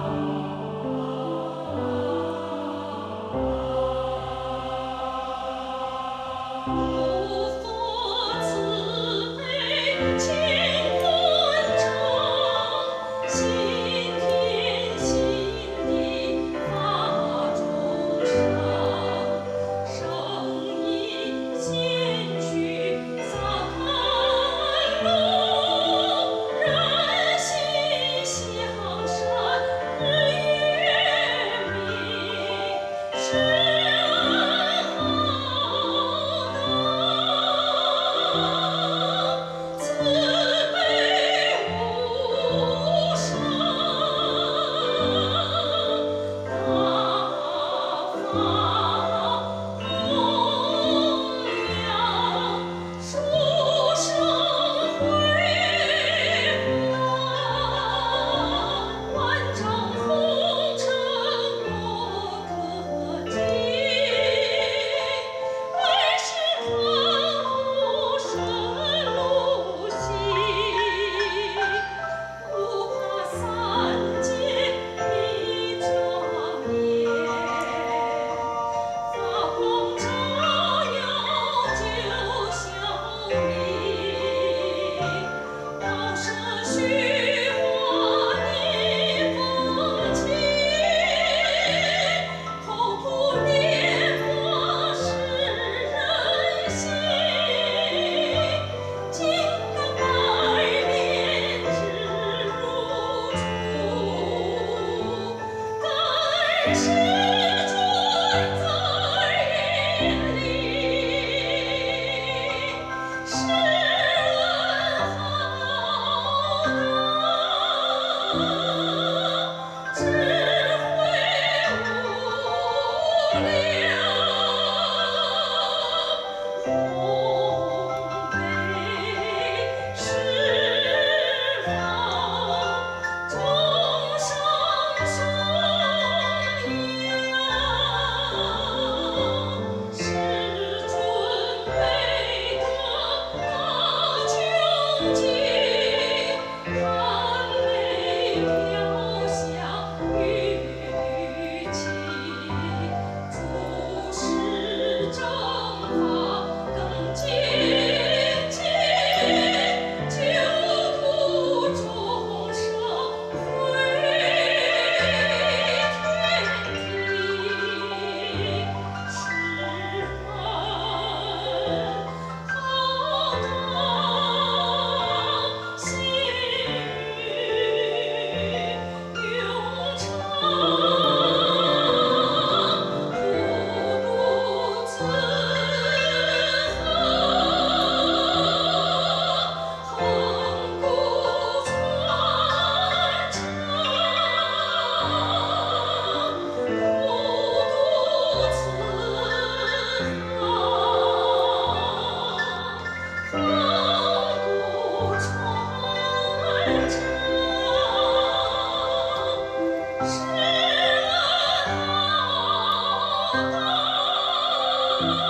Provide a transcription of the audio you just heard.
Oh. 心 Oh!